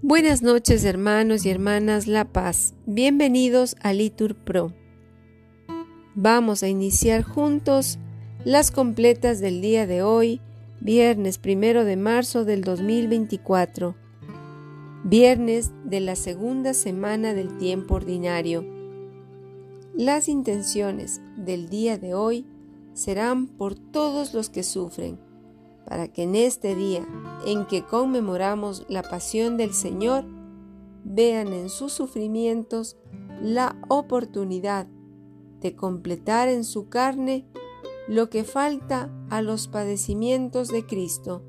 Buenas noches hermanos y hermanas La Paz, bienvenidos a Litur Pro. Vamos a iniciar juntos las completas del día de hoy, viernes primero de marzo del 2024, viernes de la segunda semana del tiempo ordinario. Las intenciones del día de hoy serán por todos los que sufren para que en este día en que conmemoramos la pasión del Señor, vean en sus sufrimientos la oportunidad de completar en su carne lo que falta a los padecimientos de Cristo,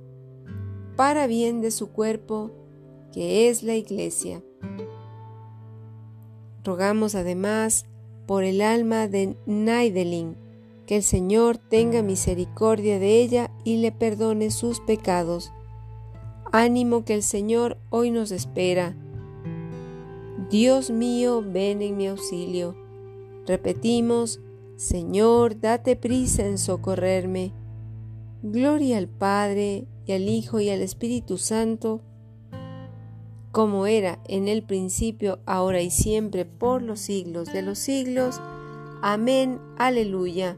para bien de su cuerpo, que es la Iglesia. Rogamos además por el alma de Naidelin, que el Señor tenga misericordia de ella y le perdone sus pecados. Ánimo que el Señor hoy nos espera. Dios mío, ven en mi auxilio. Repetimos, Señor, date prisa en socorrerme. Gloria al Padre, y al Hijo, y al Espíritu Santo, como era en el principio, ahora y siempre, por los siglos de los siglos. Amén. Aleluya.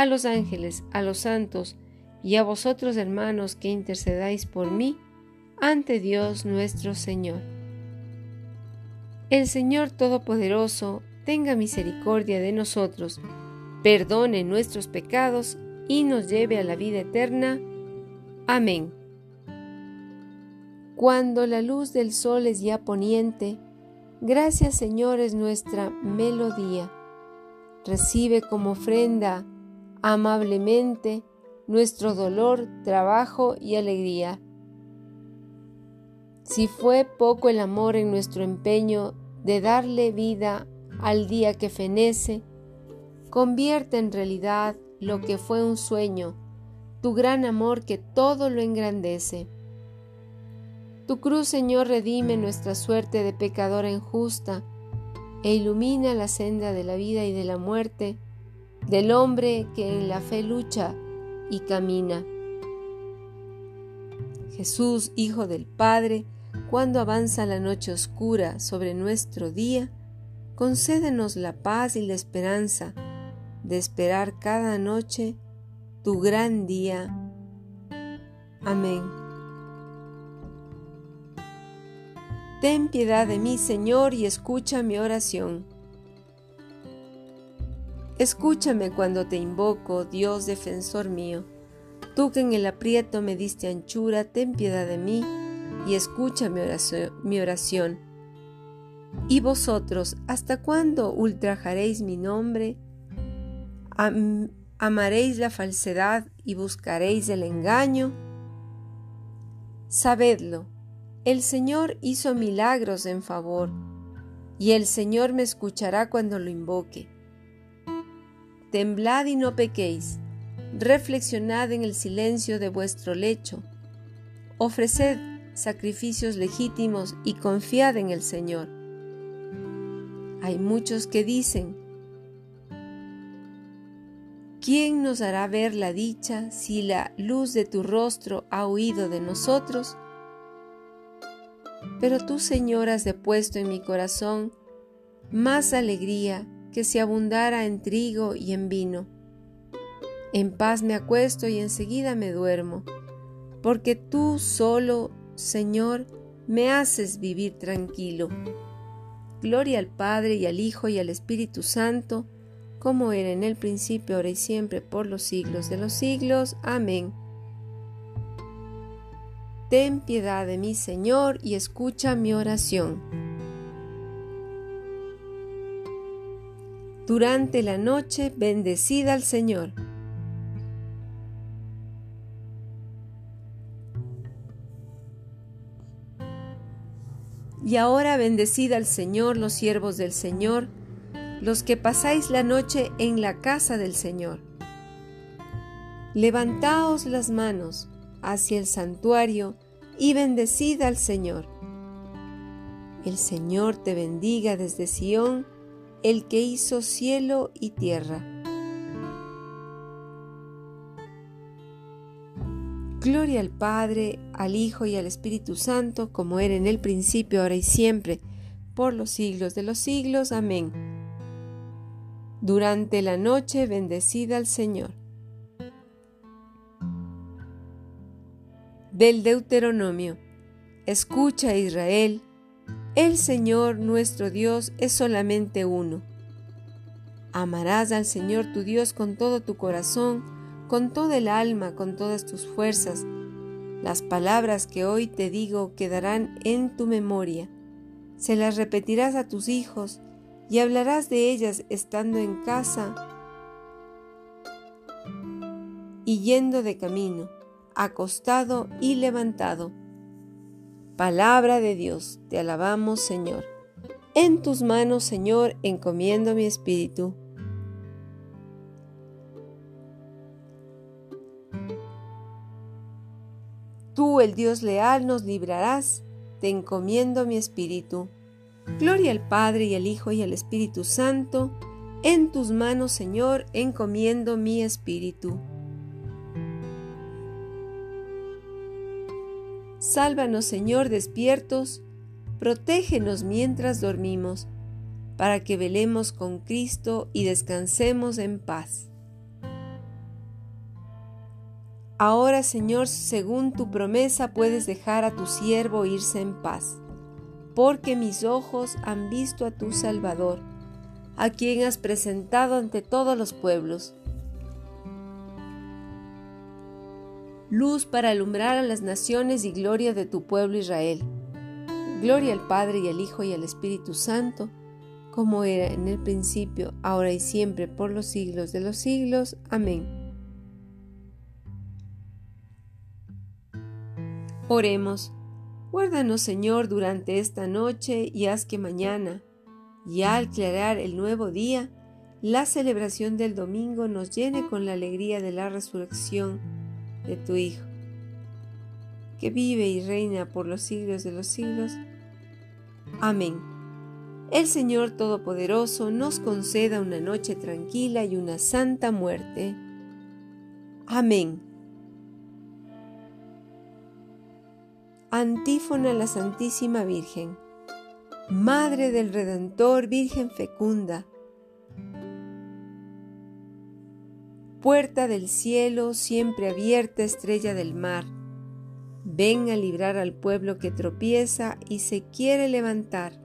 a los ángeles, a los santos y a vosotros hermanos que intercedáis por mí ante Dios nuestro Señor. El Señor Todopoderoso tenga misericordia de nosotros, perdone nuestros pecados y nos lleve a la vida eterna. Amén. Cuando la luz del sol es ya poniente, gracias Señor es nuestra melodía. Recibe como ofrenda amablemente nuestro dolor, trabajo y alegría. Si fue poco el amor en nuestro empeño de darle vida al día que fenece, convierte en realidad lo que fue un sueño, tu gran amor que todo lo engrandece. Tu cruz, Señor, redime nuestra suerte de pecadora injusta e ilumina la senda de la vida y de la muerte del hombre que en la fe lucha y camina. Jesús, Hijo del Padre, cuando avanza la noche oscura sobre nuestro día, concédenos la paz y la esperanza de esperar cada noche tu gran día. Amén. Ten piedad de mí, Señor, y escucha mi oración. Escúchame cuando te invoco, Dios defensor mío. Tú que en el aprieto me diste anchura, ten piedad de mí y escucha mi oración. ¿Y vosotros, hasta cuándo ultrajaréis mi nombre? ¿Amaréis la falsedad y buscaréis el engaño? Sabedlo, el Señor hizo milagros en favor, y el Señor me escuchará cuando lo invoque. Temblad y no pequéis, reflexionad en el silencio de vuestro lecho, ofreced sacrificios legítimos y confiad en el Señor. Hay muchos que dicen, ¿quién nos hará ver la dicha si la luz de tu rostro ha huido de nosotros? Pero tú, Señor, has depuesto en mi corazón más alegría que si abundara en trigo y en vino. En paz me acuesto y enseguida me duermo, porque tú solo, Señor, me haces vivir tranquilo. Gloria al Padre y al Hijo y al Espíritu Santo, como era en el principio, ahora y siempre, por los siglos de los siglos. Amén. Ten piedad de mí, Señor, y escucha mi oración. Durante la noche bendecida al Señor. Y ahora bendecid al Señor los siervos del Señor, los que pasáis la noche en la casa del Señor. Levantaos las manos hacia el santuario y bendecid al Señor. El Señor te bendiga desde Sión, el que hizo cielo y tierra. Gloria al Padre, al Hijo y al Espíritu Santo, como era en el principio, ahora y siempre, por los siglos de los siglos. Amén. Durante la noche bendecida al Señor. Del Deuteronomio. Escucha Israel, el Señor nuestro Dios es solamente uno. Amarás al Señor tu Dios con todo tu corazón, con toda el alma, con todas tus fuerzas. Las palabras que hoy te digo quedarán en tu memoria. Se las repetirás a tus hijos y hablarás de ellas estando en casa y yendo de camino, acostado y levantado. Palabra de Dios, te alabamos Señor. En tus manos, Señor, encomiendo mi espíritu. Tú, el Dios leal, nos librarás, te encomiendo mi espíritu. Gloria al Padre y al Hijo y al Espíritu Santo, en tus manos, Señor, encomiendo mi espíritu. Sálvanos, Señor, despiertos, protégenos mientras dormimos, para que velemos con Cristo y descansemos en paz. Ahora, Señor, según tu promesa, puedes dejar a tu siervo irse en paz, porque mis ojos han visto a tu Salvador, a quien has presentado ante todos los pueblos. Luz para alumbrar a las naciones y gloria de tu pueblo Israel. Gloria al Padre y al Hijo y al Espíritu Santo, como era en el principio, ahora y siempre, por los siglos de los siglos. Amén. Oremos. Guárdanos, Señor, durante esta noche y haz que mañana, ya al aclarar el nuevo día, la celebración del domingo nos llene con la alegría de la resurrección de tu Hijo, que vive y reina por los siglos de los siglos. Amén. El Señor Todopoderoso nos conceda una noche tranquila y una santa muerte. Amén. Antífona a la Santísima Virgen. Madre del Redentor, Virgen fecunda. Puerta del cielo, siempre abierta, estrella del mar. Ven a librar al pueblo que tropieza y se quiere levantar.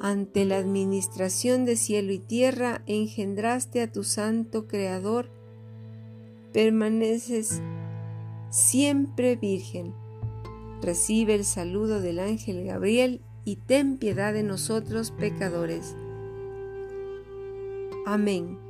Ante la administración de cielo y tierra engendraste a tu santo Creador. Permaneces siempre virgen Recibe el saludo del ángel Gabriel y ten piedad de nosotros pecadores. Amén.